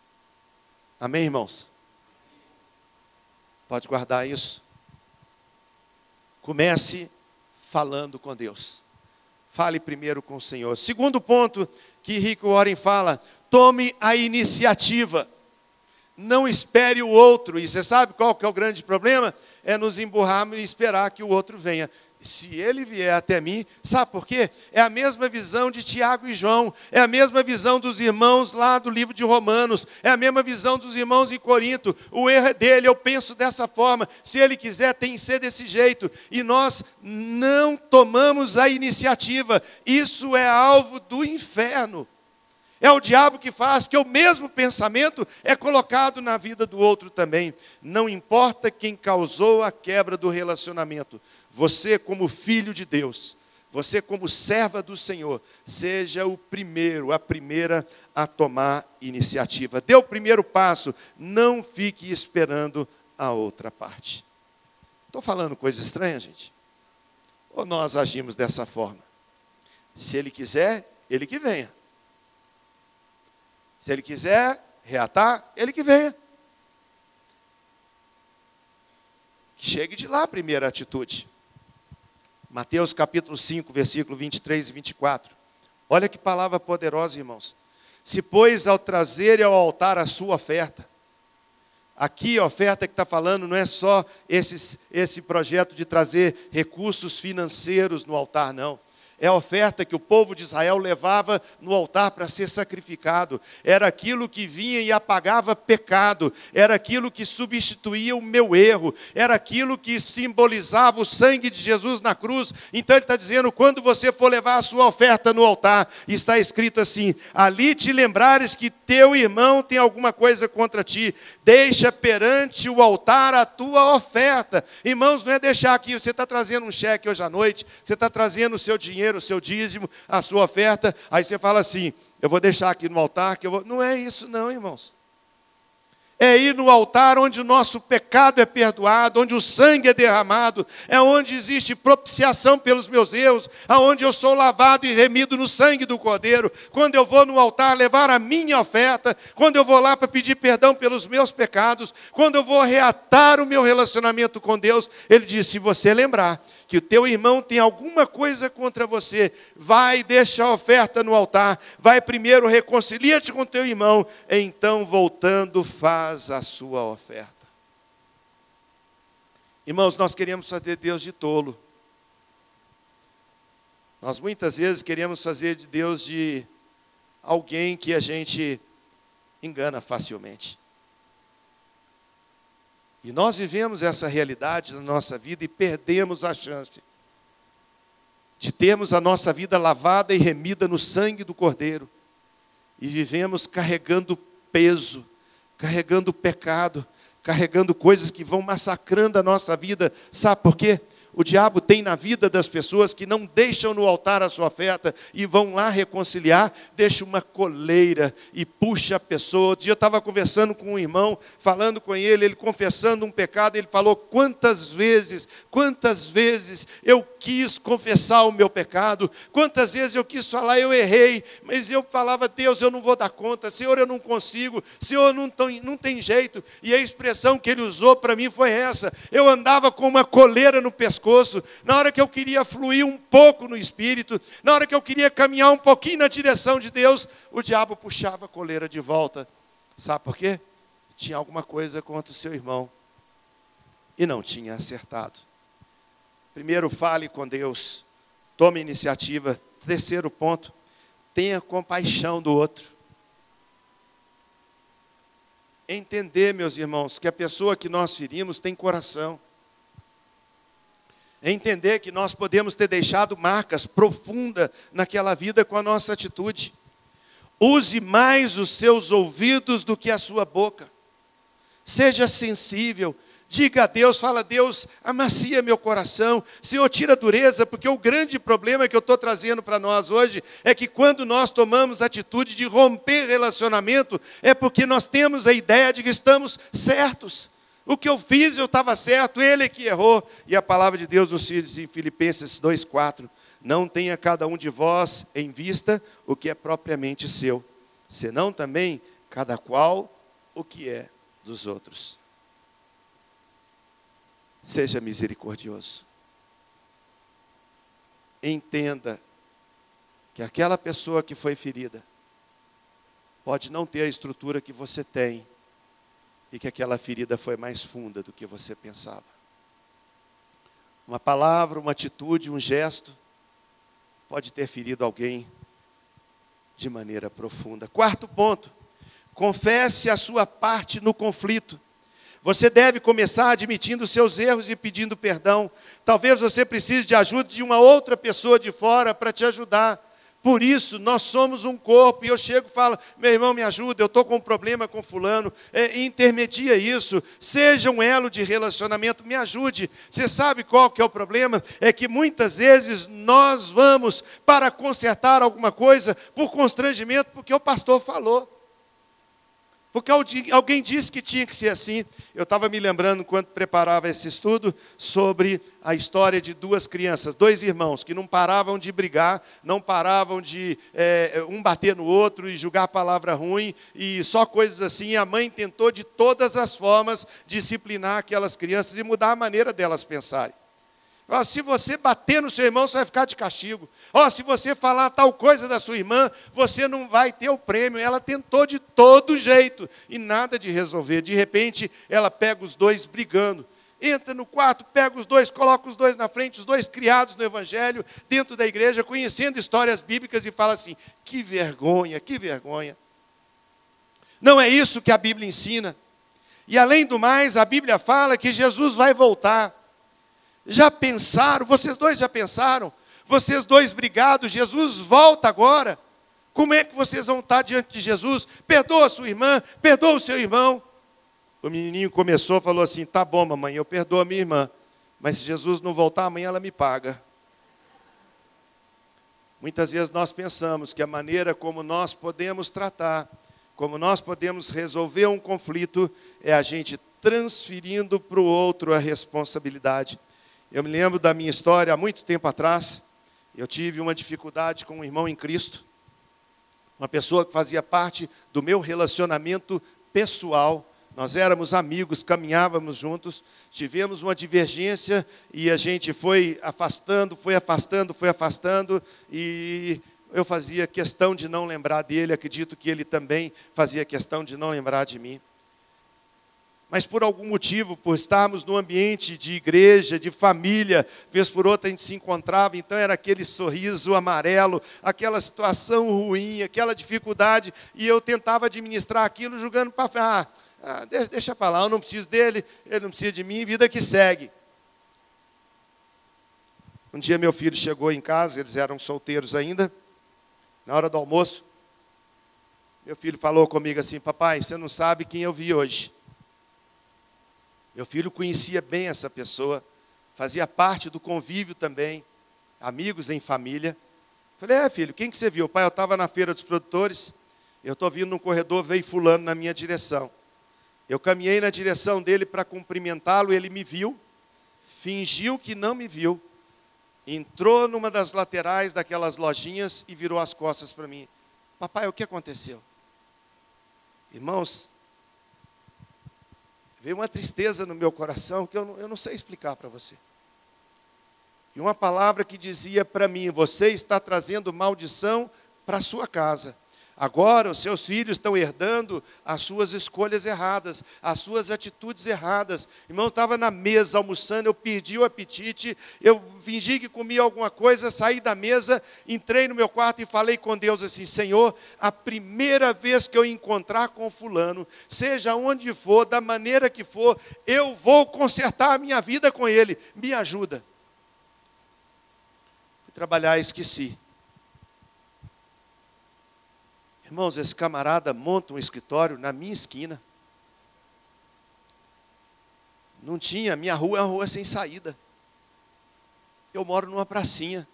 Amém, irmãos? Pode guardar isso. Comece falando com Deus. Fale primeiro com o Senhor. Segundo ponto que Rico Warren fala: tome a iniciativa. Não espere o outro. E você sabe qual que é o grande problema? É nos emburrarmos e esperar que o outro venha se ele vier até mim, sabe por quê? É a mesma visão de Tiago e João, é a mesma visão dos irmãos lá do livro de Romanos, é a mesma visão dos irmãos em Corinto. O erro é dele, eu penso dessa forma. Se ele quiser, tem que ser desse jeito. E nós não tomamos a iniciativa. Isso é alvo do inferno. É o diabo que faz, porque o mesmo pensamento é colocado na vida do outro também. Não importa quem causou a quebra do relacionamento, você, como filho de Deus, você, como serva do Senhor, seja o primeiro, a primeira a tomar iniciativa. Dê o primeiro passo, não fique esperando a outra parte. Estou falando coisa estranha, gente? Ou nós agimos dessa forma? Se ele quiser, ele que venha. Se ele quiser reatar, ele que venha. Chegue de lá a primeira atitude. Mateus capítulo 5, versículo 23 e 24. Olha que palavra poderosa, irmãos. Se, pois, ao trazer ao altar a sua oferta, aqui a oferta que está falando não é só esse, esse projeto de trazer recursos financeiros no altar, não é a oferta que o povo de Israel levava no altar para ser sacrificado. Era aquilo que vinha e apagava pecado, era aquilo que substituía o meu erro, era aquilo que simbolizava o sangue de Jesus na cruz. Então ele está dizendo: quando você for levar a sua oferta no altar, está escrito assim: ali te lembrares que teu irmão tem alguma coisa contra ti, deixa perante o altar a tua oferta. Irmãos, não é deixar aqui, você está trazendo um cheque hoje à noite, você está trazendo o seu dinheiro dinheiro, o seu dízimo, a sua oferta, aí você fala assim: eu vou deixar aqui no altar, que eu vou. Não é isso, não, irmãos é ir no altar onde o nosso pecado é perdoado, onde o sangue é derramado, é onde existe propiciação pelos meus erros, aonde eu sou lavado e remido no sangue do Cordeiro. Quando eu vou no altar levar a minha oferta, quando eu vou lá para pedir perdão pelos meus pecados, quando eu vou reatar o meu relacionamento com Deus, ele diz: se você lembrar que o teu irmão tem alguma coisa contra você, vai deixa a oferta no altar, vai primeiro reconcilia-te com teu irmão, então voltando faz a sua oferta. Irmãos, nós queremos fazer Deus de tolo. Nós muitas vezes queremos fazer de Deus de alguém que a gente engana facilmente. E nós vivemos essa realidade na nossa vida e perdemos a chance de termos a nossa vida lavada e remida no sangue do Cordeiro. E vivemos carregando peso, carregando pecado, carregando coisas que vão massacrando a nossa vida. Sabe por quê? O diabo tem na vida das pessoas que não deixam no altar a sua oferta e vão lá reconciliar, deixa uma coleira e puxa a pessoa. Outro dia eu estava conversando com um irmão, falando com ele, ele confessando um pecado, ele falou: quantas vezes, quantas vezes eu quis confessar o meu pecado, quantas vezes eu quis falar, eu errei, mas eu falava: Deus, eu não vou dar conta, Senhor, eu não consigo, Senhor, não tem, não tem jeito. E a expressão que ele usou para mim foi essa: eu andava com uma coleira no pescoço, na hora que eu queria fluir um pouco no espírito, na hora que eu queria caminhar um pouquinho na direção de Deus, o diabo puxava a coleira de volta. Sabe por quê? Tinha alguma coisa contra o seu irmão e não tinha acertado. Primeiro, fale com Deus, tome iniciativa. Terceiro ponto, tenha compaixão do outro. Entender, meus irmãos, que a pessoa que nós ferimos tem coração entender que nós podemos ter deixado marcas profundas naquela vida com a nossa atitude. Use mais os seus ouvidos do que a sua boca. Seja sensível. Diga a Deus, fala, Deus, amacia meu coração. Senhor, tira a dureza, porque o grande problema que eu estou trazendo para nós hoje é que quando nós tomamos a atitude de romper relacionamento, é porque nós temos a ideia de que estamos certos. O que eu fiz, eu estava certo, ele que errou. E a palavra de Deus nos diz em Filipenses 2,4: Não tenha cada um de vós em vista o que é propriamente seu, senão também cada qual o que é dos outros. Seja misericordioso. Entenda que aquela pessoa que foi ferida pode não ter a estrutura que você tem, e que aquela ferida foi mais funda do que você pensava. Uma palavra, uma atitude, um gesto pode ter ferido alguém de maneira profunda. Quarto ponto, confesse a sua parte no conflito. Você deve começar admitindo seus erros e pedindo perdão. Talvez você precise de ajuda de uma outra pessoa de fora para te ajudar. Por isso, nós somos um corpo. E eu chego e falo: meu irmão, me ajuda, eu estou com um problema com Fulano. É, intermedia isso. Seja um elo de relacionamento, me ajude. Você sabe qual que é o problema? É que muitas vezes nós vamos para consertar alguma coisa por constrangimento, porque o pastor falou. Porque alguém disse que tinha que ser assim. Eu estava me lembrando, enquanto preparava esse estudo, sobre a história de duas crianças, dois irmãos, que não paravam de brigar, não paravam de é, um bater no outro e julgar palavra ruim, e só coisas assim. E a mãe tentou de todas as formas disciplinar aquelas crianças e mudar a maneira delas pensarem. Oh, se você bater no seu irmão, você vai ficar de castigo. Oh, se você falar tal coisa da sua irmã, você não vai ter o prêmio. Ela tentou de todo jeito e nada de resolver. De repente, ela pega os dois brigando. Entra no quarto, pega os dois, coloca os dois na frente, os dois criados no Evangelho, dentro da igreja, conhecendo histórias bíblicas e fala assim: que vergonha, que vergonha. Não é isso que a Bíblia ensina. E além do mais, a Bíblia fala que Jesus vai voltar. Já pensaram? Vocês dois já pensaram? Vocês dois brigados, Jesus volta agora. Como é que vocês vão estar diante de Jesus? Perdoa sua irmã, perdoa o seu irmão. O menininho começou, falou assim: "Tá bom, mamãe, eu perdoo a minha irmã, mas se Jesus não voltar amanhã ela me paga". Muitas vezes nós pensamos que a maneira como nós podemos tratar, como nós podemos resolver um conflito é a gente transferindo para o outro a responsabilidade. Eu me lembro da minha história há muito tempo atrás. Eu tive uma dificuldade com um irmão em Cristo, uma pessoa que fazia parte do meu relacionamento pessoal. Nós éramos amigos, caminhávamos juntos, tivemos uma divergência e a gente foi afastando, foi afastando, foi afastando e eu fazia questão de não lembrar dele, acredito que ele também fazia questão de não lembrar de mim mas por algum motivo, por estarmos no ambiente de igreja, de família, vez por outra a gente se encontrava, então era aquele sorriso amarelo, aquela situação ruim, aquela dificuldade, e eu tentava administrar aquilo, jogando para ah, ah, deixa para lá, eu não preciso dele, ele não precisa de mim, vida que segue. Um dia meu filho chegou em casa, eles eram solteiros ainda, na hora do almoço, meu filho falou comigo assim: Papai, você não sabe quem eu vi hoje. Meu filho conhecia bem essa pessoa, fazia parte do convívio também, amigos em família. Falei, é filho, quem que você viu? Pai, eu estava na feira dos produtores, eu estou vindo num corredor, veio fulano na minha direção. Eu caminhei na direção dele para cumprimentá-lo, ele me viu, fingiu que não me viu, entrou numa das laterais daquelas lojinhas e virou as costas para mim. Papai, o que aconteceu? Irmãos, veio uma tristeza no meu coração que eu não, eu não sei explicar para você. E uma palavra que dizia para mim: Você está trazendo maldição para a sua casa. Agora os seus filhos estão herdando as suas escolhas erradas, as suas atitudes erradas. Irmão, estava na mesa almoçando, eu perdi o apetite, eu fingi que comia alguma coisa, saí da mesa, entrei no meu quarto e falei com Deus assim: Senhor, a primeira vez que eu encontrar com Fulano, seja onde for, da maneira que for, eu vou consertar a minha vida com ele, me ajuda. Fui trabalhar esqueci. Irmãos, esse camarada monta um escritório na minha esquina. Não tinha, minha rua é uma rua sem saída. Eu moro numa pracinha.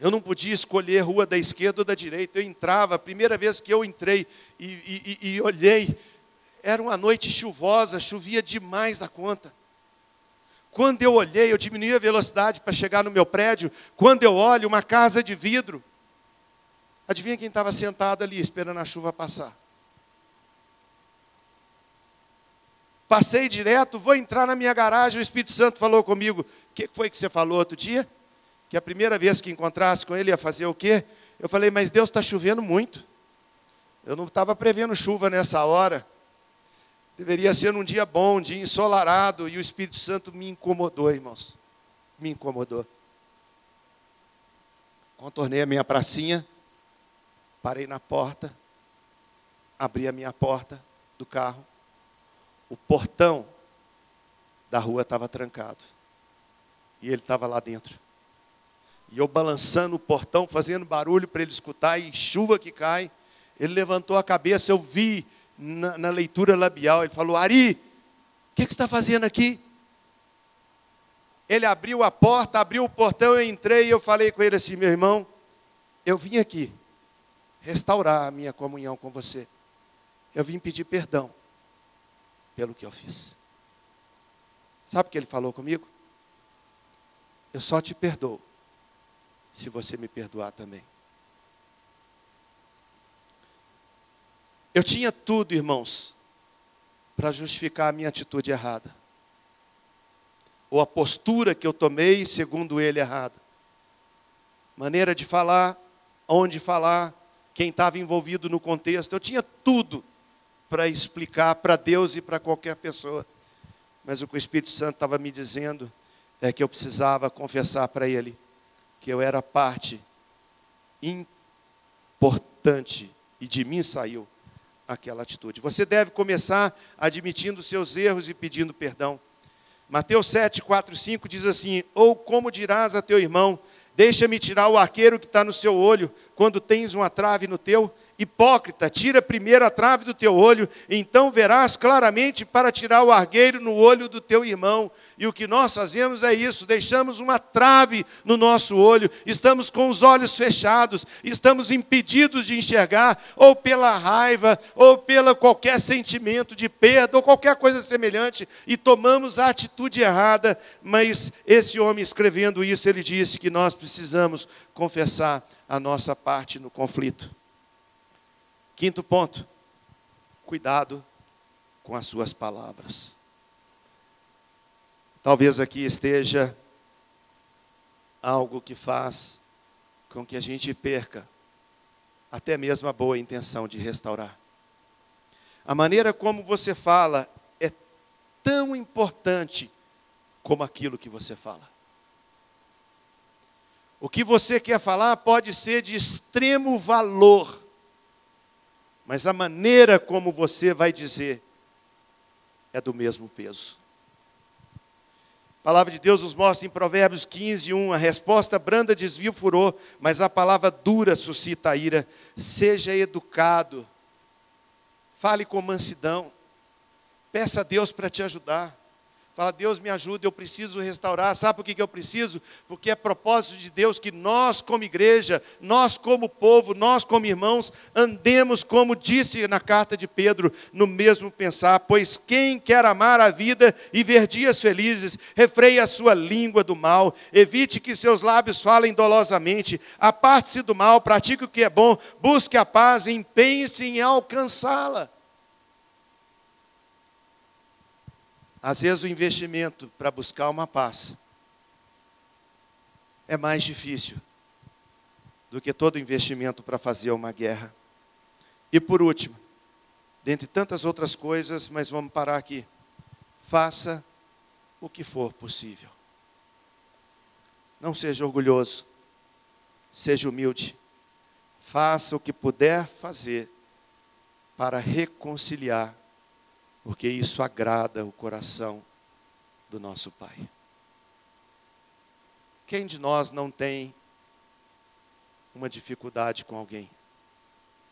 Eu não podia escolher rua da esquerda ou da direita. Eu entrava, a primeira vez que eu entrei e, e, e, e olhei, era uma noite chuvosa, chovia demais da conta. Quando eu olhei, eu diminui a velocidade para chegar no meu prédio. Quando eu olho, uma casa de vidro. Adivinha quem estava sentado ali esperando a chuva passar? Passei direto, vou entrar na minha garagem, o Espírito Santo falou comigo. O que foi que você falou outro dia? Que a primeira vez que encontrasse com ele ia fazer o quê? Eu falei, mas Deus está chovendo muito. Eu não estava prevendo chuva nessa hora. Deveria ser um dia bom, um dia ensolarado, e o Espírito Santo me incomodou, irmãos. Me incomodou. Contornei a minha pracinha, Parei na porta, abri a minha porta do carro. O portão da rua estava trancado. E ele estava lá dentro. E eu balançando o portão, fazendo barulho para ele escutar, e chuva que cai. Ele levantou a cabeça, eu vi na, na leitura labial. Ele falou: Ari, o que, que você está fazendo aqui? Ele abriu a porta, abriu o portão, eu entrei e eu falei com ele assim: meu irmão, eu vim aqui restaurar a minha comunhão com você. Eu vim pedir perdão pelo que eu fiz. Sabe o que ele falou comigo? Eu só te perdoo se você me perdoar também. Eu tinha tudo, irmãos, para justificar a minha atitude errada. Ou a postura que eu tomei, segundo ele, errada. Maneira de falar, onde falar, quem estava envolvido no contexto. Eu tinha tudo para explicar para Deus e para qualquer pessoa. Mas o que o Espírito Santo estava me dizendo é que eu precisava confessar para Ele que eu era parte importante e de mim saiu aquela atitude. Você deve começar admitindo seus erros e pedindo perdão. Mateus 7, 4, 5 diz assim: Ou como dirás a teu irmão, Deixa-me tirar o arqueiro que está no seu olho, quando tens uma trave no teu. Hipócrita, tira primeiro a trave do teu olho, então verás claramente para tirar o argueiro no olho do teu irmão. E o que nós fazemos é isso: deixamos uma trave no nosso olho, estamos com os olhos fechados, estamos impedidos de enxergar, ou pela raiva, ou pela qualquer sentimento de perda, ou qualquer coisa semelhante, e tomamos a atitude errada. Mas esse homem escrevendo isso, ele disse que nós precisamos confessar a nossa parte no conflito. Quinto ponto, cuidado com as suas palavras. Talvez aqui esteja algo que faz com que a gente perca até mesmo a boa intenção de restaurar. A maneira como você fala é tão importante como aquilo que você fala. O que você quer falar pode ser de extremo valor, mas a maneira como você vai dizer é do mesmo peso. A palavra de Deus nos mostra em Provérbios 15, 1, a resposta branda desvia o furor, mas a palavra dura suscita a ira. Seja educado, fale com mansidão, peça a Deus para te ajudar. Fala, Deus me ajuda, eu preciso restaurar. Sabe por que, que eu preciso? Porque é propósito de Deus que nós, como igreja, nós, como povo, nós, como irmãos, andemos, como disse na carta de Pedro, no mesmo pensar. Pois quem quer amar a vida e ver dias felizes, refreie a sua língua do mal, evite que seus lábios falem dolosamente, aparte-se do mal, pratique o que é bom, busque a paz, empenhe-se em alcançá-la. Às vezes o investimento para buscar uma paz é mais difícil do que todo investimento para fazer uma guerra. E por último, dentre tantas outras coisas, mas vamos parar aqui. Faça o que for possível. Não seja orgulhoso, seja humilde. Faça o que puder fazer para reconciliar porque isso agrada o coração do nosso Pai. Quem de nós não tem uma dificuldade com alguém?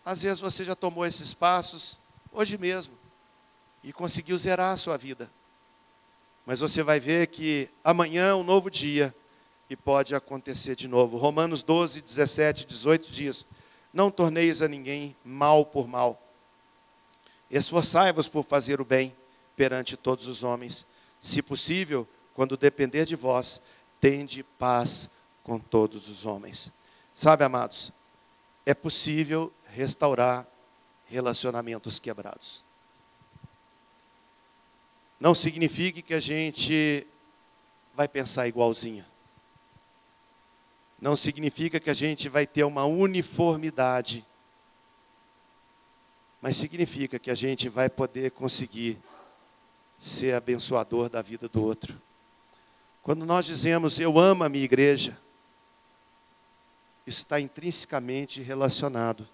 Às vezes você já tomou esses passos hoje mesmo e conseguiu zerar a sua vida. Mas você vai ver que amanhã é um novo dia e pode acontecer de novo. Romanos 12, 17, 18 dias: Não torneis a ninguém mal por mal Esforçai-vos por fazer o bem perante todos os homens. Se possível, quando depender de vós, tende paz com todos os homens. Sabe, amados, é possível restaurar relacionamentos quebrados. Não significa que a gente vai pensar igualzinho. Não significa que a gente vai ter uma uniformidade mas significa que a gente vai poder conseguir ser abençoador da vida do outro. Quando nós dizemos eu amo a minha igreja, está intrinsecamente relacionado.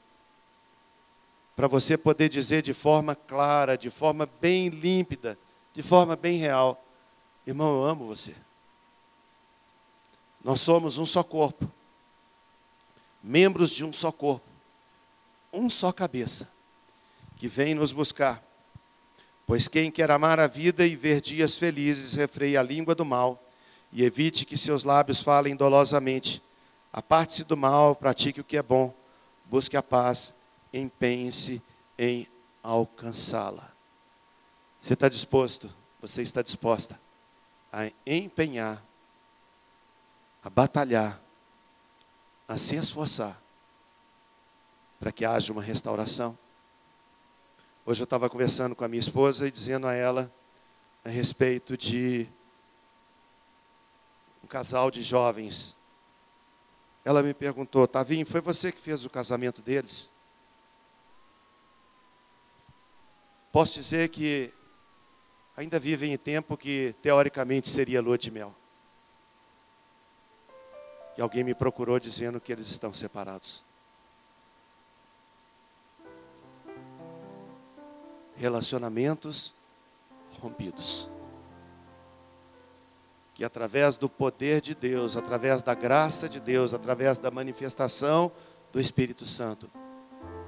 Para você poder dizer de forma clara, de forma bem límpida, de forma bem real: irmão, eu amo você. Nós somos um só corpo, membros de um só corpo, um só cabeça que vem nos buscar. Pois quem quer amar a vida e ver dias felizes, refreie a língua do mal e evite que seus lábios falem dolosamente. Aparte-se do mal, pratique o que é bom, busque a paz, empenhe-se em alcançá-la. Você está disposto, você está disposta a empenhar, a batalhar, a se esforçar para que haja uma restauração? Hoje eu estava conversando com a minha esposa e dizendo a ela a respeito de um casal de jovens. Ela me perguntou, Tavinho, foi você que fez o casamento deles? Posso dizer que ainda vivem em tempo que teoricamente seria lua de mel. E alguém me procurou dizendo que eles estão separados. Relacionamentos rompidos. Que através do poder de Deus, através da graça de Deus, através da manifestação do Espírito Santo,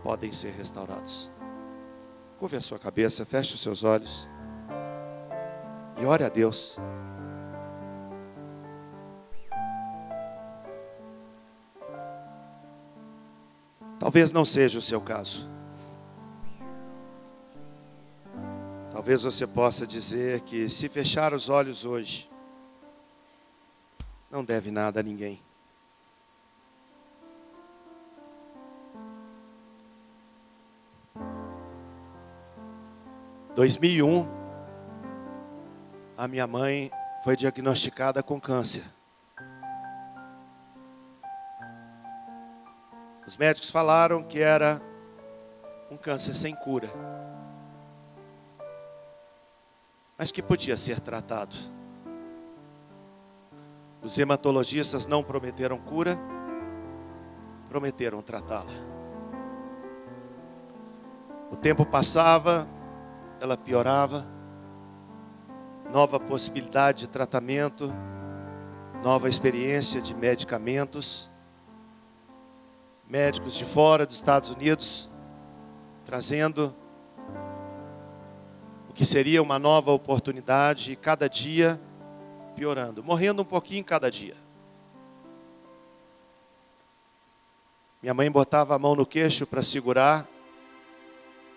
podem ser restaurados. Curve a sua cabeça, feche os seus olhos e ore a Deus. Talvez não seja o seu caso. Talvez você possa dizer que se fechar os olhos hoje, não deve nada a ninguém. Dois mil e um, a minha mãe foi diagnosticada com câncer. Os médicos falaram que era um câncer sem cura mas que podia ser tratado. Os hematologistas não prometeram cura, prometeram tratá-la. O tempo passava, ela piorava, nova possibilidade de tratamento, nova experiência de medicamentos, médicos de fora dos Estados Unidos trazendo que seria uma nova oportunidade, e cada dia piorando, morrendo um pouquinho cada dia. Minha mãe botava a mão no queixo para segurar,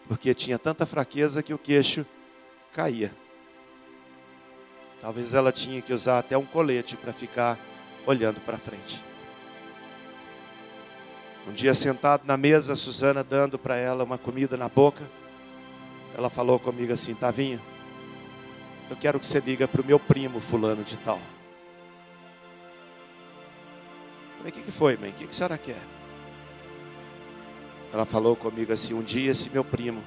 porque tinha tanta fraqueza que o queixo caía. Talvez ela tinha que usar até um colete para ficar olhando para frente. Um dia sentado na mesa, Suzana dando para ela uma comida na boca, ela falou comigo assim: Tavinho, eu quero que você liga para o meu primo, fulano de tal. Falei: O que, que foi, mãe? O que, que a senhora quer? Ela falou comigo assim: Um dia esse meu primo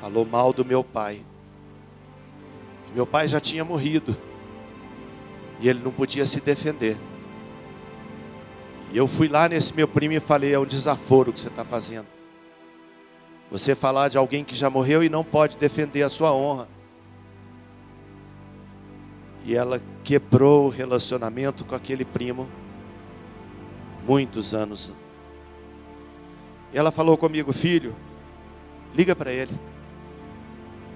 falou mal do meu pai. Meu pai já tinha morrido. E ele não podia se defender. E eu fui lá nesse meu primo e falei: é um desaforo que você está fazendo. Você falar de alguém que já morreu e não pode defender a sua honra. E ela quebrou o relacionamento com aquele primo muitos anos. E ela falou comigo, filho, liga para ele.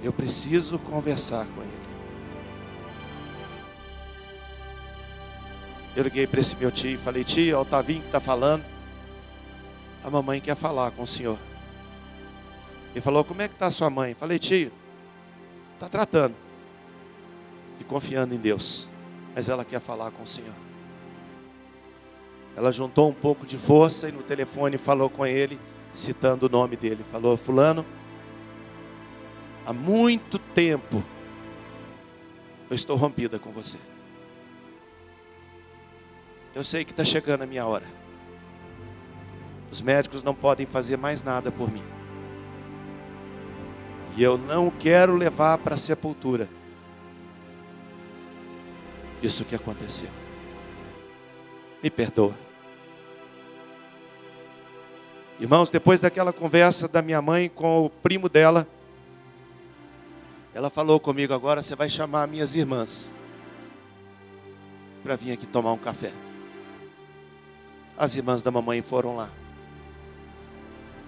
Eu preciso conversar com ele. Eu liguei para esse meu tio e falei: Tio, é o Tavinho que está falando. A mamãe quer falar com o senhor. Ele falou: Como é que está sua mãe? Falei: Tio, está tratando e confiando em Deus, mas ela quer falar com o senhor. Ela juntou um pouco de força e no telefone falou com ele, citando o nome dele. Falou: Fulano, há muito tempo eu estou rompida com você. Eu sei que está chegando a minha hora. Os médicos não podem fazer mais nada por mim. E eu não quero levar para a sepultura isso que aconteceu. Me perdoa. Irmãos, depois daquela conversa da minha mãe com o primo dela, ela falou comigo agora: você vai chamar minhas irmãs para vir aqui tomar um café. As irmãs da mamãe foram lá.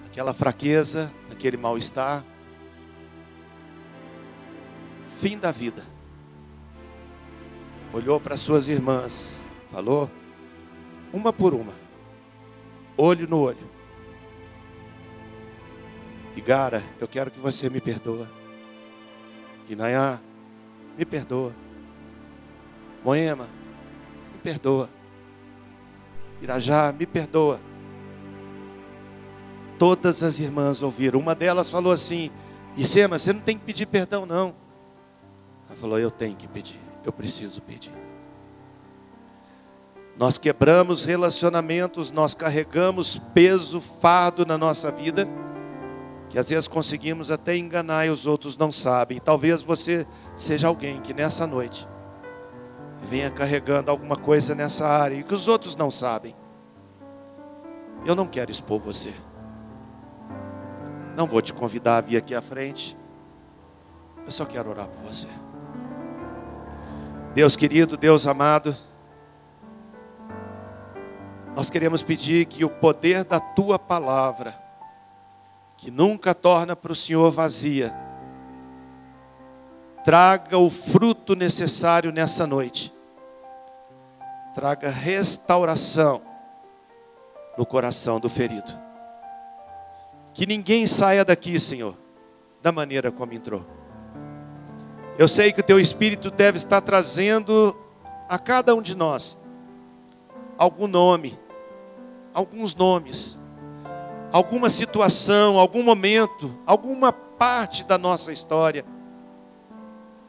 Aquela fraqueza, aquele mal-estar. Fim da vida. Olhou para suas irmãs, falou, uma por uma, olho no olho. Igara, eu quero que você me perdoa. Inayá, me perdoa. Moema, me perdoa. Irajá, me perdoa. Todas as irmãs ouviram. Uma delas falou assim: Isema, você não tem que pedir perdão, não. Ela falou: Eu tenho que pedir, eu preciso pedir. Nós quebramos relacionamentos, nós carregamos peso, fardo na nossa vida, que às vezes conseguimos até enganar e os outros não sabem. Talvez você seja alguém que nessa noite venha carregando alguma coisa nessa área e que os outros não sabem. Eu não quero expor você. Não vou te convidar a vir aqui à frente. Eu só quero orar por você. Deus querido, Deus amado, nós queremos pedir que o poder da tua palavra, que nunca torna para o Senhor vazia, traga o fruto necessário nessa noite traga restauração no coração do ferido. Que ninguém saia daqui, Senhor, da maneira como entrou. Eu sei que o teu espírito deve estar trazendo a cada um de nós algum nome, alguns nomes, alguma situação, algum momento, alguma parte da nossa história,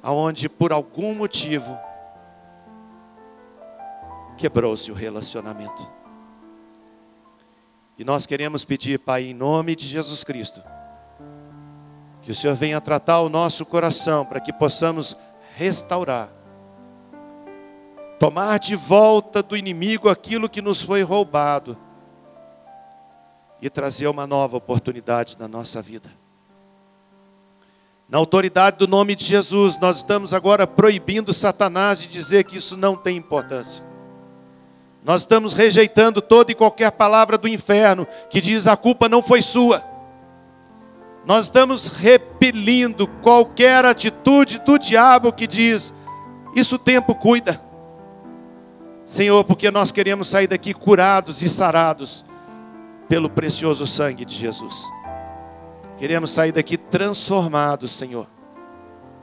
aonde por algum motivo quebrou-se o relacionamento. E nós queremos pedir, Pai, em nome de Jesus Cristo, que o Senhor venha tratar o nosso coração para que possamos restaurar, tomar de volta do inimigo aquilo que nos foi roubado e trazer uma nova oportunidade na nossa vida. Na autoridade do nome de Jesus, nós estamos agora proibindo Satanás de dizer que isso não tem importância. Nós estamos rejeitando toda e qualquer palavra do inferno que diz a culpa não foi sua. Nós estamos repelindo qualquer atitude do diabo que diz: Isso o tempo cuida. Senhor, porque nós queremos sair daqui curados e sarados pelo precioso sangue de Jesus. Queremos sair daqui transformados, Senhor,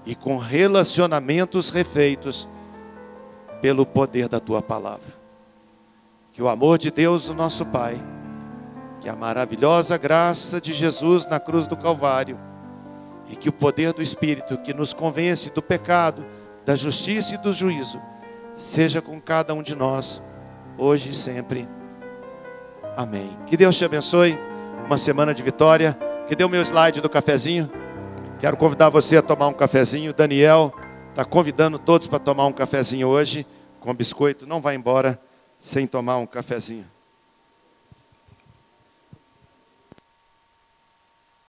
e com relacionamentos refeitos pelo poder da tua palavra. Que o amor de Deus, o nosso Pai, que a maravilhosa graça de Jesus na cruz do Calvário, e que o poder do Espírito que nos convence do pecado, da justiça e do juízo, seja com cada um de nós, hoje e sempre. Amém. Que Deus te abençoe. Uma semana de vitória. Que dê o meu slide do cafezinho. Quero convidar você a tomar um cafezinho. Daniel está convidando todos para tomar um cafezinho hoje com biscoito. Não vai embora sem tomar um cafezinho.